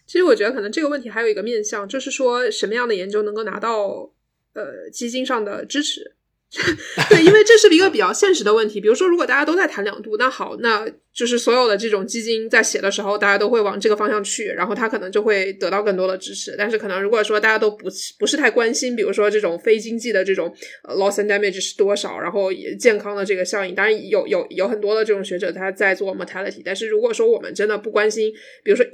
其实我觉得可能这个问题还有一个面向，就是说什么样的研究能够拿到呃基金上的支持。对，因为这是一个比较现实的问题。比如说，如果大家都在谈两度，那好，那就是所有的这种基金在写的时候，大家都会往这个方向去，然后他可能就会得到更多的支持。但是，可能如果说大家都不不是太关心，比如说这种非经济的这种 loss and damage 是多少，然后健康的这个效应，当然有有有很多的这种学者他在做 mortality。但是如果说我们真的不关心，比如说。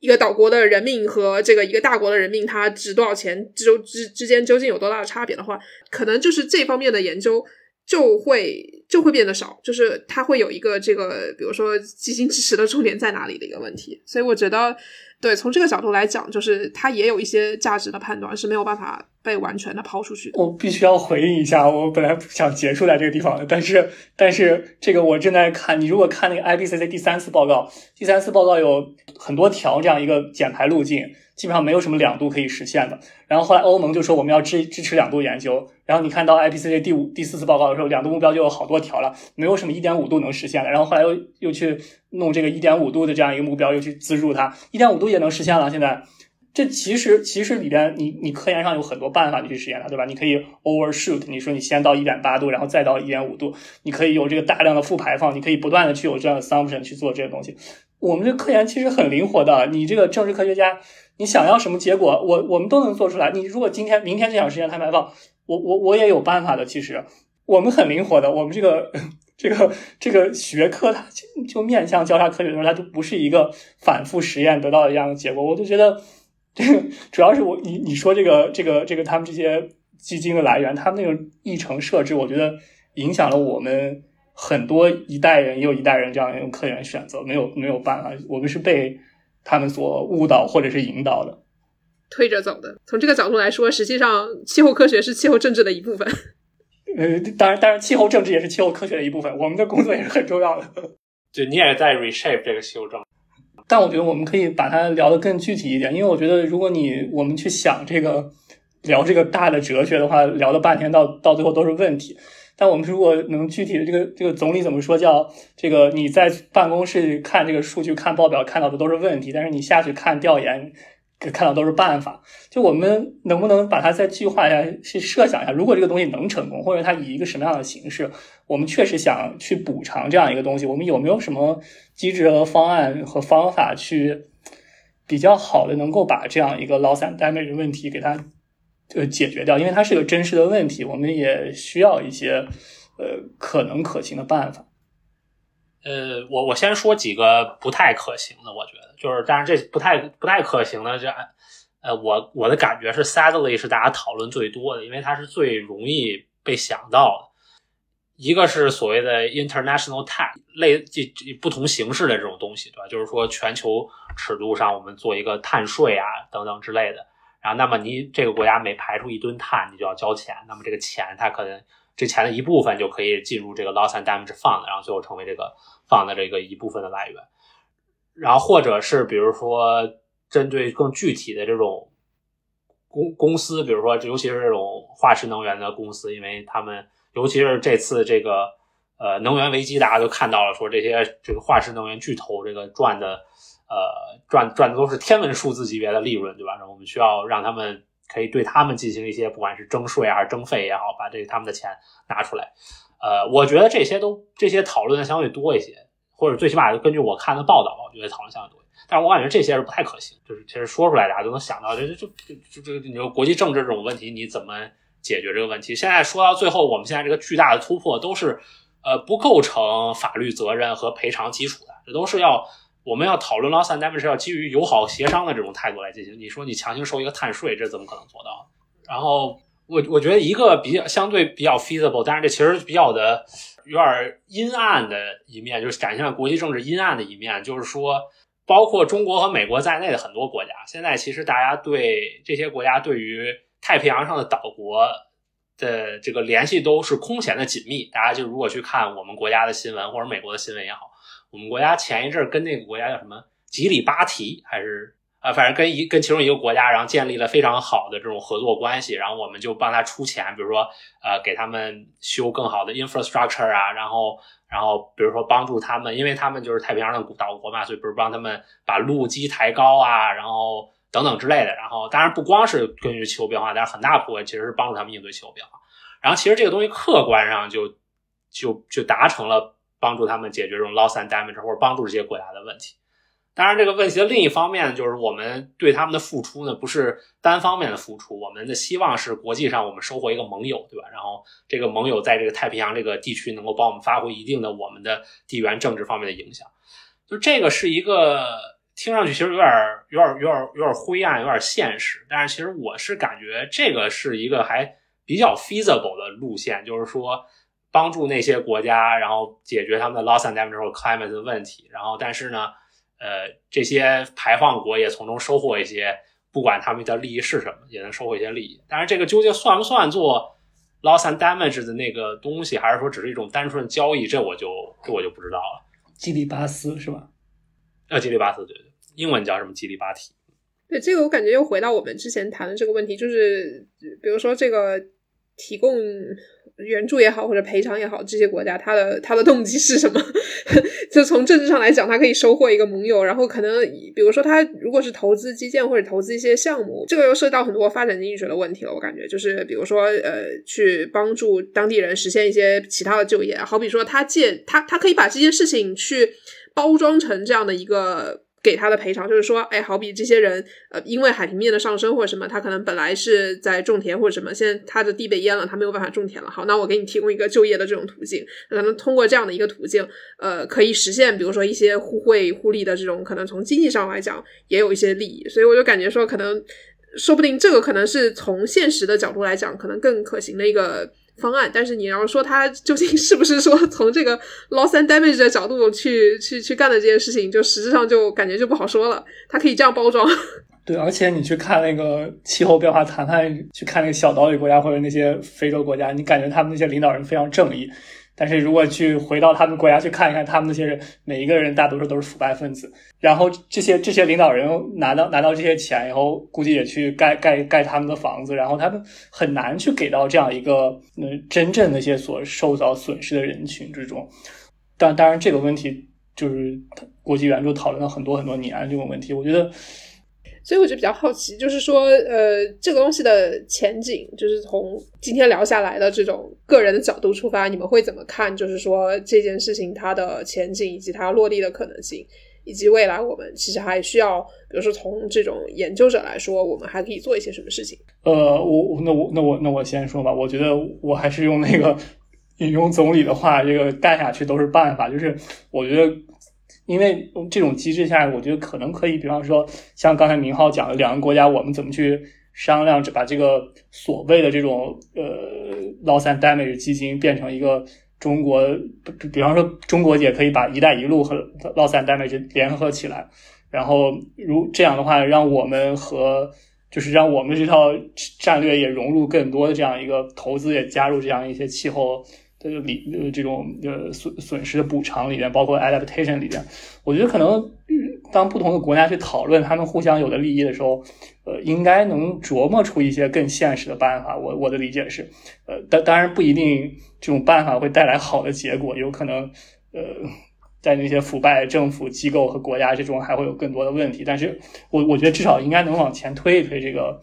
一个岛国的人命和这个一个大国的人命，它值多少钱之之之间究竟有多大的差别的话，可能就是这方面的研究就会就会变得少，就是它会有一个这个，比如说基金支持的重点在哪里的一个问题。所以我觉得，对从这个角度来讲，就是它也有一些价值的判断是没有办法。被完全的抛出去，我必须要回应一下。我本来不想结束在这个地方的，但是但是这个我正在看。你如果看那个 IPCC 第三次报告，第三次报告有很多条这样一个减排路径，基本上没有什么两度可以实现的。然后后来欧盟就说我们要支支持两度研究。然后你看到 IPCC 第五第四次报告的时候，两度目标就有好多条了，没有什么一点五度能实现的。然后后来又又去弄这个一点五度的这样一个目标，又去资助它，一点五度也能实现了。现在。这其实其实里边，你你科研上有很多办法，你去实验它，对吧？你可以 overshoot，你说你先到一点八度，然后再到一点五度，你可以有这个大量的负排放，你可以不断的去有这样的 assumption 去做这些东西。我们这科研其实很灵活的，你这个政治科学家，你想要什么结果，我我们都能做出来。你如果今天明天就想实现碳排放，我我我也有办法的。其实我们很灵活的，我们这个这个这个学科它就就面向交叉科学的时候，它就不是一个反复实验得到的这样的结果。我就觉得。这个主要是我你你说这个这个这个他们这些基金的来源，他们那个议程设置，我觉得影响了我们很多一代人又一代人这样一种科研选择，没有没有办法，我们是被他们所误导或者是引导的，推着走的。从这个角度来说，实际上气候科学是气候政治的一部分。呃，当然，当然，气候政治也是气候科学的一部分，我们的工作也是很重要的。就你也在 reshape 这个气候政。但我觉得我们可以把它聊得更具体一点，因为我觉得如果你我们去想这个聊这个大的哲学的话，聊了半天到到最后都是问题。但我们如果能具体的这个这个总理怎么说叫这个你在办公室看这个数据看报表看到的都是问题，但是你下去看调研看到都是办法。就我们能不能把它再具化一下，去设想一下，如果这个东西能成功，或者它以一个什么样的形式，我们确实想去补偿这样一个东西，我们有没有什么机制和方案和方法去比较好的能够把这样一个 loss and damage 问题给它呃解决掉？因为它是个真实的问题，我们也需要一些呃可能可行的办法。呃，我我先说几个不太可行的，我觉得就是，但是这不太不太可行的，这呃，我我的感觉是，sadly 是大家讨论最多的，因为它是最容易被想到的。一个是所谓的 international tax，类这不同形式的这种东西，对吧？就是说全球尺度上，我们做一个碳税啊等等之类的。然后，那么你这个国家每排出一吨碳，你就要交钱。那么这个钱，它可能。这钱的一部分就可以进入这个 loss and damage fund，然后最后成为这个 fund 的这个一部分的来源。然后或者是比如说针对更具体的这种公公司，比如说尤其是这种化石能源的公司，因为他们尤其是这次这个呃能源危机，大家都看到了，说这些这个化石能源巨头这个赚的呃赚赚的都是天文数字级别的利润，对吧？然后我们需要让他们。可以对他们进行一些，不管是征税还是征费也好，把这他们的钱拿出来。呃，我觉得这些都这些讨论的相对多一些，或者最起码根据我看的报道，我觉得讨论相对多。但是我感觉这些是不太可行，就是其实说出来大家都能想到，这就就就这个你说国际政治这种问题，你怎么解决这个问题？现在说到最后，我们现在这个巨大的突破都是呃不构成法律责任和赔偿基础的，这都是要。我们要讨论 loss and damage 是要基于友好协商的这种态度来进行。你说你强行收一个碳税，这怎么可能做到？然后我我觉得一个比较相对比较 feasible，但是这其实比较的有点阴暗的一面，就是展现了国际政治阴暗的一面。就是说，包括中国和美国在内的很多国家，现在其实大家对这些国家对于太平洋上的岛国的这个联系都是空前的紧密。大家就如果去看我们国家的新闻或者美国的新闻也好。我们国家前一阵跟那个国家叫什么吉里巴提，还是啊，反正跟一跟其中一个国家，然后建立了非常好的这种合作关系，然后我们就帮他出钱，比如说呃，给他们修更好的 infrastructure 啊，然后然后比如说帮助他们，因为他们就是太平洋的岛国嘛，所以不是帮他们把路基抬高啊，然后等等之类的。然后当然不光是根据气候变化，但是很大部分其实是帮助他们应对气候变化。然后其实这个东西客观上就就就达成了。帮助他们解决这种 loss and damage，或者帮助这些国家的问题。当然，这个问题的另一方面就是我们对他们的付出呢，不是单方面的付出。我们的希望是国际上我们收获一个盟友，对吧？然后这个盟友在这个太平洋这个地区能够帮我们发挥一定的我们的地缘政治方面的影响。就这个是一个听上去其实有点、有点、有点、有点灰暗、有点现实。但是其实我是感觉这个是一个还比较 feasible 的路线，就是说。帮助那些国家，然后解决他们的 loss and damage 或 climate 的问题，然后但是呢，呃，这些排放国也从中收获一些，不管他们的利益是什么，也能收获一些利益。但是这个究竟算不算做 loss and damage 的那个东西，还是说只是一种单纯的交易？这我就这我就不知道了。基里巴斯是吧？呃，基里巴斯，对对，英文叫什么？基里巴提。对，这个我感觉又回到我们之前谈的这个问题，就是比如说这个提供。援助也好，或者赔偿也好，这些国家他的他的动机是什么？就从政治上来讲，他可以收获一个盟友，然后可能比如说他如果是投资基建或者投资一些项目，这个又涉及到很多发展经济学的问题了。我感觉就是比如说呃，去帮助当地人实现一些其他的就业，好比说他借他他可以把这件事情去包装成这样的一个。给他的赔偿就是说，哎，好比这些人，呃，因为海平面的上升或者什么，他可能本来是在种田或者什么，现在他的地被淹了，他没有办法种田了。好，那我给你提供一个就业的这种途径，可能通过这样的一个途径，呃，可以实现，比如说一些互惠互利的这种，可能从经济上来讲也有一些利益。所以我就感觉说，可能说不定这个可能是从现实的角度来讲，可能更可行的一个。方案，但是你要说他究竟是不是说从这个 loss and damage 的角度去去去干的这件事情，就实质上就感觉就不好说了。他可以这样包装，对，而且你去看那个气候变化谈判，去看那个小岛屿国家或者那些非洲国家，你感觉他们那些领导人非常正义。但是如果去回到他们国家去看一看，他们那些人每一个人大多数都是腐败分子。然后这些这些领导人拿到拿到这些钱以后，估计也去盖盖盖他们的房子。然后他们很难去给到这样一个嗯真正那些所受到损失的人群之中。但当然这个问题就是国际援助讨论了很多很多年这个问题，我觉得。所以我就比较好奇，就是说，呃，这个东西的前景，就是从今天聊下来的这种个人的角度出发，你们会怎么看？就是说这件事情它的前景以及它落地的可能性，以及未来我们其实还需要，比如说从这种研究者来说，我们还可以做一些什么事情？呃，我那我那我那我先说吧，我觉得我还是用那个 引用总理的话，这个干下去都是办法，就是我觉得。因为这种机制下，我觉得可能可以，比方说像刚才明浩讲的，两个国家我们怎么去商量，把这个所谓的这种呃 loss and damage 基金变成一个中国，比方说中国也可以把“一带一路”和 loss and damage 联合起来，然后如这样的话，让我们和就是让我们这套战略也融入更多的这样一个投资，也加入这样一些气候。的理呃这种呃损损失的补偿里面，包括 adaptation 里面，我觉得可能当不同的国家去讨论他们互相有的利益的时候，呃，应该能琢磨出一些更现实的办法。我我的理解是，呃，当当然不一定这种办法会带来好的结果，有可能呃，在那些腐败政府机构和国家之中还会有更多的问题。但是我我觉得至少应该能往前推一推这个，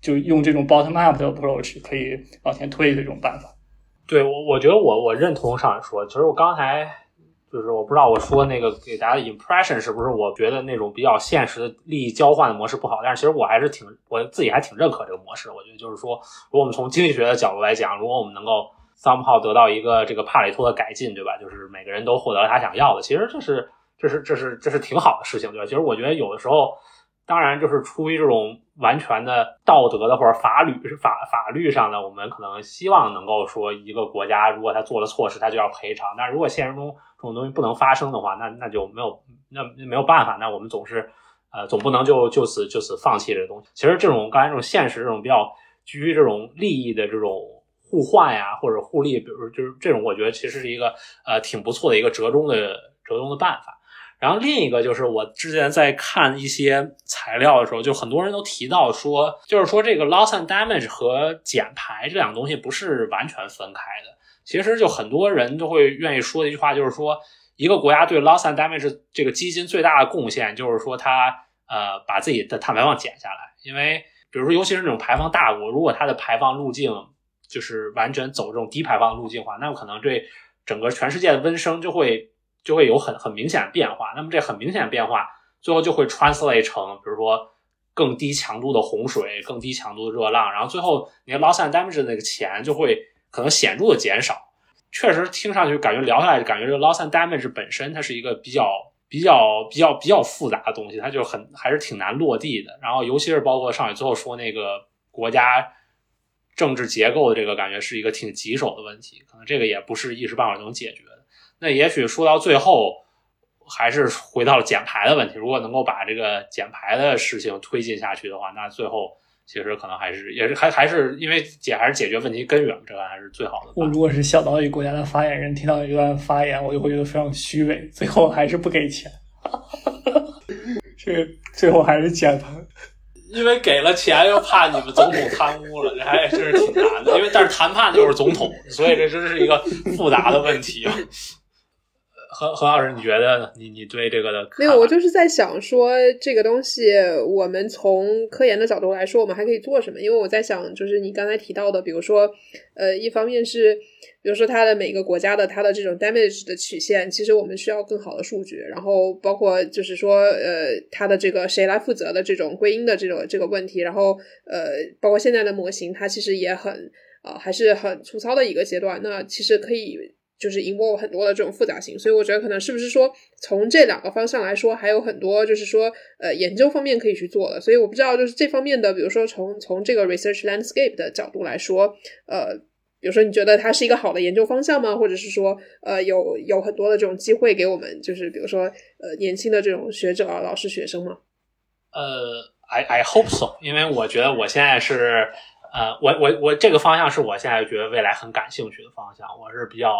就用这种 bottom up 的 approach 可以往前推一推这种办法。对我，我觉得我我认同上说，其实我刚才就是我不知道我说那个给大家的 impression 是不是我觉得那种比较现实的利益交换的模式不好，但是其实我还是挺我自己还挺认可这个模式。我觉得就是说，如果我们从经济学的角度来讲，如果我们能够 somehow 得到一个这个帕累托的改进，对吧？就是每个人都获得了他想要的，其实这是这是这是这是挺好的事情，对吧？其实我觉得有的时候。当然，就是出于这种完全的道德的或者法律法法律上的，我们可能希望能够说，一个国家如果他做了错事，他就要赔偿。但如果现实中这种东西不能发生的话，那那就没有那没有办法。那我们总是呃，总不能就就此就此放弃这个东西。其实这种刚才这种现实这种比较基于这种利益的这种互换呀，或者互利，比如就是这种，我觉得其实是一个呃挺不错的一个折中的折中的办法。然后另一个就是我之前在看一些材料的时候，就很多人都提到说，就是说这个 loss and damage 和减排这两个东西不是完全分开的。其实就很多人都会愿意说的一句话，就是说一个国家对 loss and damage 这个基金最大的贡献，就是说它呃把自己的碳排放减下来。因为比如说，尤其是那种排放大国，如果它的排放路径就是完全走这种低排放路径的话，那可能对整个全世界的温升就会。就会有很很明显的变化，那么这很明显的变化，最后就会 translate 成，比如说更低强度的洪水、更低强度的热浪，然后最后你的 loss and damage 那个钱就会可能显著的减少。确实听上去感觉聊下来，感觉这个 loss and damage 本身它是一个比较比较比较比较复杂的东西，它就很还是挺难落地的。然后尤其是包括上海最后说那个国家政治结构的这个感觉是一个挺棘手的问题，可能这个也不是一时半会儿能解决。那也许说到最后，还是回到了减排的问题。如果能够把这个减排的事情推进下去的话，那最后其实可能还是也是还还是因为解还是解决问题根源，这个还是最好的。我如果是小岛屿国家的发言人，听到一段发言，我就会觉得非常虚伪。最后还是不给钱，这最后还是减排，因为给了钱又怕你们总统贪污了，这还真是挺难的。因为但是谈判就是总统，所以这真是一个复杂的问题。何何老师，你觉得你你对这个的没有？我就是在想说，这个东西我们从科研的角度来说，我们还可以做什么？因为我在想，就是你刚才提到的，比如说，呃，一方面是，比如说它的每个国家的它的这种 damage 的曲线，其实我们需要更好的数据。然后包括就是说，呃，它的这个谁来负责的这种归因的这种这个问题。然后呃，包括现在的模型，它其实也很啊还是很粗糙的一个阶段。那其实可以。就是 involve 很多的这种复杂性，所以我觉得可能是不是说从这两个方向来说，还有很多就是说呃研究方面可以去做的。所以我不知道就是这方面的，比如说从从这个 research landscape 的角度来说，呃，比如说你觉得它是一个好的研究方向吗？或者是说呃有有很多的这种机会给我们，就是比如说呃年轻的这种学者啊、老师、学生吗？呃，I I hope so，因为我觉得我现在是呃我我我这个方向是我现在觉得未来很感兴趣的方向，我是比较。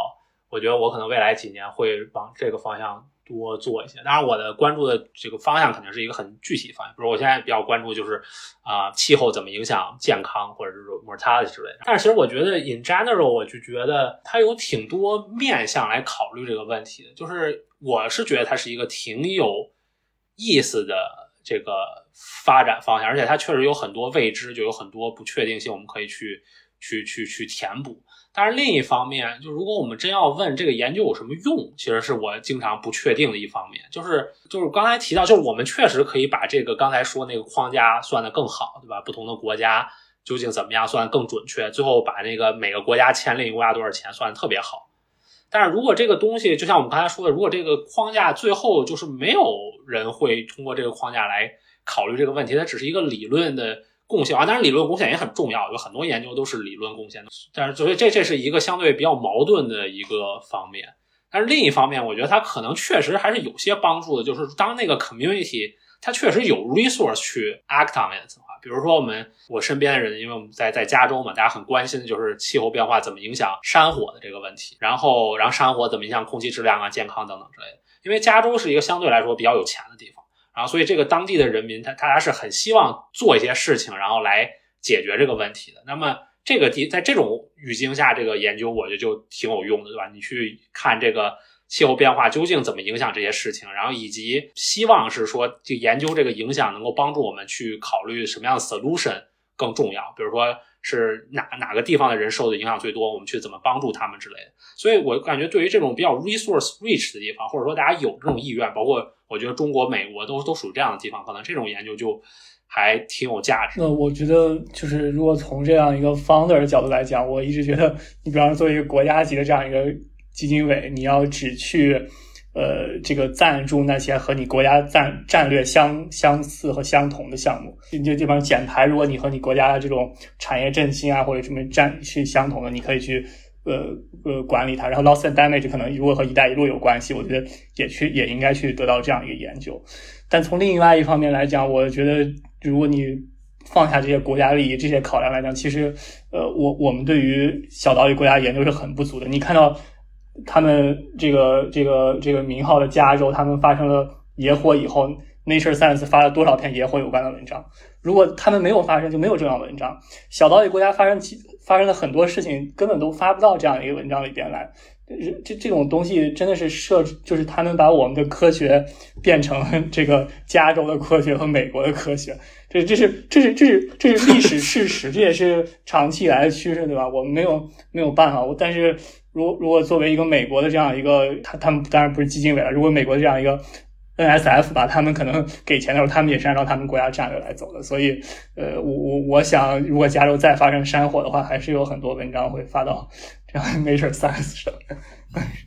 我觉得我可能未来几年会往这个方向多做一些。当然，我的关注的这个方向肯定是一个很具体方向。比如我现在比较关注就是啊，气候怎么影响健康，或者是 mortality 之类的。但是其实我觉得 in general，我就觉得它有挺多面向来考虑这个问题的。就是我是觉得它是一个挺有意思的这个发展方向，而且它确实有很多未知，就有很多不确定性，我们可以去去去去填补。但是另一方面，就如果我们真要问这个研究有什么用，其实是我经常不确定的一方面。就是就是刚才提到，就是我们确实可以把这个刚才说那个框架算得更好，对吧？不同的国家究竟怎么样算更准确？最后把那个每个国家欠另一个国家多少钱算得特别好。但是如果这个东西，就像我们刚才说的，如果这个框架最后就是没有人会通过这个框架来考虑这个问题，它只是一个理论的。贡献啊，当然理论贡献也很重要，有很多研究都是理论贡献的。但是，所以这这是一个相对比较矛盾的一个方面。但是另一方面，我觉得它可能确实还是有些帮助的，就是当那个 community 它确实有 resource 去 act on it 话，比如说我们我身边的人，因为我们在在加州嘛，大家很关心的就是气候变化怎么影响山火的这个问题，然后然后山火怎么影响空气质量啊、健康等等之类的。因为加州是一个相对来说比较有钱的地方。然后，所以这个当地的人民，他他家是很希望做一些事情，然后来解决这个问题的。那么，这个地在这种语境下，这个研究我觉得就挺有用的，对吧？你去看这个气候变化究竟怎么影响这些事情，然后以及希望是说，就研究这个影响能够帮助我们去考虑什么样的 solution 更重要，比如说是哪哪个地方的人受的影响最多，我们去怎么帮助他们之类的。所以我感觉，对于这种比较 resource rich 的地方，或者说大家有这种意愿，包括。我觉得中国、美国都都属于这样的地方，可能这种研究就还挺有价值。那我觉得，就是如果从这样一个 founder 的角度来讲，我一直觉得，你比方说作为一个国家级的这样一个基金委，你要只去呃这个赞助那些和你国家战战略相相似和相同的项目，你这地方减排，如果你和你国家的这种产业振兴啊或者什么战是相同的，你可以去。呃呃，管理它，然后 loss and damage 可能如果和“一带一路”有关系，我觉得也去也应该去得到这样一个研究。但从另外一方面来讲，我觉得如果你放下这些国家利益、这些考量来讲，其实呃，我我们对于小岛屿国家研究是很不足的。你看到他们这个这个这个名号的加州，他们发生了野火以后，Nature Science 发了多少篇野火有关的文章？如果他们没有发生，就没有这样文章。小岛屿国家发生发生了很多事情，根本都发不到这样一个文章里边来。这这这种东西真的是设，就是他们把我们的科学变成这个加州的科学和美国的科学。这这是这是这是这是历史事实，这也是长期以来的趋势，对吧？我们没有没有办法。我但是，如如果作为一个美国的这样一个，他他们当然不是基金委了。如果美国这样一个。NSF 吧，他们可能给钱的时候，他们也是按照他们国家战略来走的。所以，呃，我我我想，如果加州再发生山火的话，还是有很多文章会发到这样 Nature Science。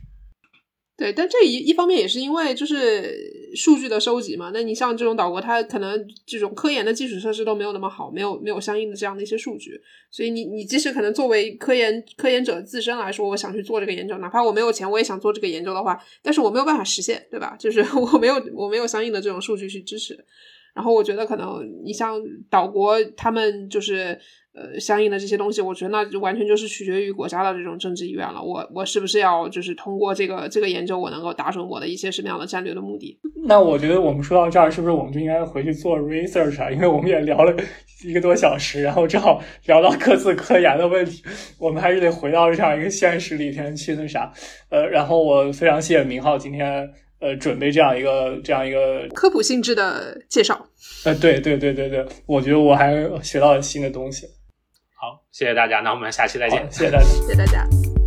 对，但这一一方面也是因为就是数据的收集嘛。那你像这种岛国，它可能这种科研的基础设施都没有那么好，没有没有相应的这样的一些数据，所以你你即使可能作为科研科研者自身来说，我想去做这个研究，哪怕我没有钱，我也想做这个研究的话，但是我没有办法实现，对吧？就是 我没有我没有相应的这种数据去支持。然后我觉得可能你像岛国，他们就是。呃，相应的这些东西，我觉得那就完全就是取决于国家的这种政治意愿了。我我是不是要就是通过这个这个研究，我能够达成我的一些什么样的战略的目的？那我觉得我们说到这儿，是不是我们就应该回去做 research 啊？因为我们也聊了一个多小时，然后正好聊到各自科研的问题，我们还是得回到这样一个现实里边去那啥。呃，然后我非常谢谢明浩今天呃准备这样一个这样一个科普性质的介绍。呃，对对对对对，我觉得我还学到了新的东西。好，谢谢大家，那我们下期再见。谢谢大家，谢谢大家。